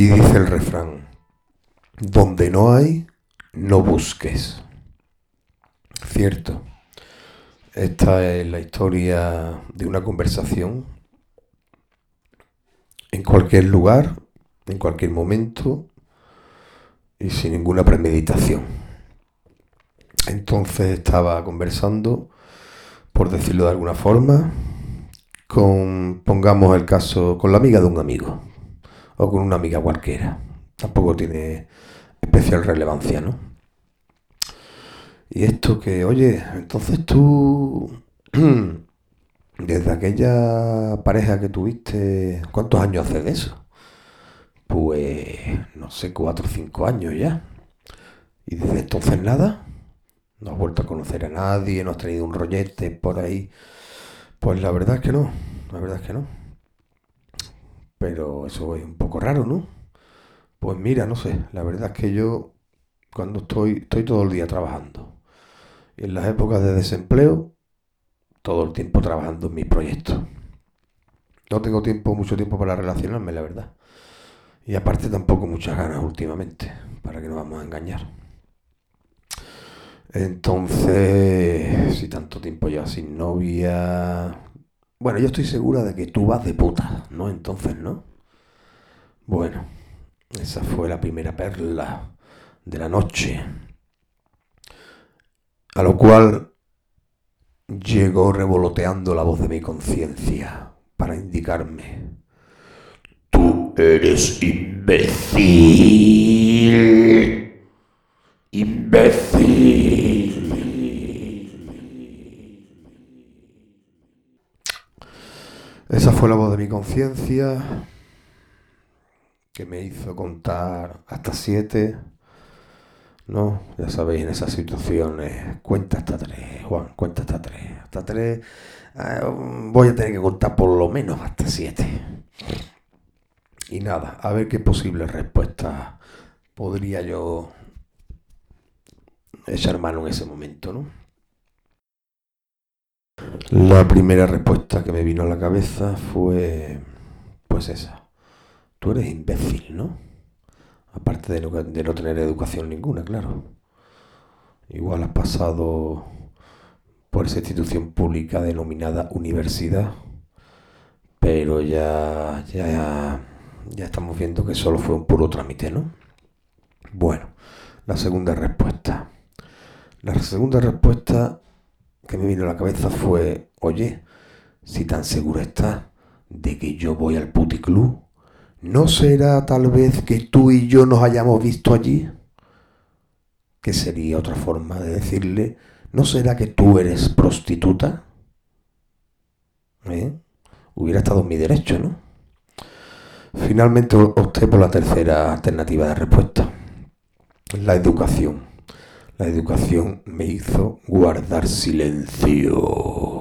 Y dice el refrán, donde no hay, no busques. Cierto. Esta es la historia de una conversación en cualquier lugar, en cualquier momento y sin ninguna premeditación. Entonces estaba conversando, por decirlo de alguna forma, con, pongamos el caso, con la amiga de un amigo o con una amiga cualquiera. Tampoco tiene especial relevancia, ¿no? Y esto que, oye, entonces tú, desde aquella pareja que tuviste, ¿cuántos años hace de eso? Pues, no sé, cuatro o cinco años ya. Y desde entonces nada. No has vuelto a conocer a nadie, no has tenido un rollete por ahí. Pues la verdad es que no, la verdad es que no. Pero eso es un poco raro, ¿no? Pues mira, no sé, la verdad es que yo cuando estoy, estoy todo el día trabajando. Y en las épocas de desempleo, todo el tiempo trabajando en mis proyectos. No tengo tiempo, mucho tiempo para relacionarme, la verdad. Y aparte tampoco muchas ganas últimamente, para que no vamos a engañar. Entonces, si tanto tiempo ya sin novia... Bueno, yo estoy segura de que tú vas de puta, ¿no? Entonces, ¿no? Bueno, esa fue la primera perla de la noche. A lo cual llegó revoloteando la voz de mi conciencia para indicarme. Tú eres imbécil. Imbécil. Esa fue la voz de mi conciencia que me hizo contar hasta siete. ¿No? Ya sabéis, en esas situaciones, cuenta hasta tres, Juan, cuenta hasta tres. Hasta tres, eh, voy a tener que contar por lo menos hasta siete. Y nada, a ver qué posible respuesta podría yo echar mano en ese momento, ¿no? La primera respuesta que me vino a la cabeza fue, pues esa. Tú eres imbécil, ¿no? Aparte de no, de no tener educación ninguna, claro. Igual has pasado por esa institución pública denominada universidad, pero ya, ya, ya estamos viendo que solo fue un puro trámite, ¿no? Bueno, la segunda respuesta. La segunda respuesta que me vino a la cabeza fue, oye, si tan seguro estás de que yo voy al puticlub, ¿no será tal vez que tú y yo nos hayamos visto allí? Que sería otra forma de decirle, ¿no será que tú eres prostituta? ¿Eh? Hubiera estado en mi derecho, ¿no? Finalmente opté por la tercera alternativa de respuesta, la educación. La educación me hizo guardar silencio.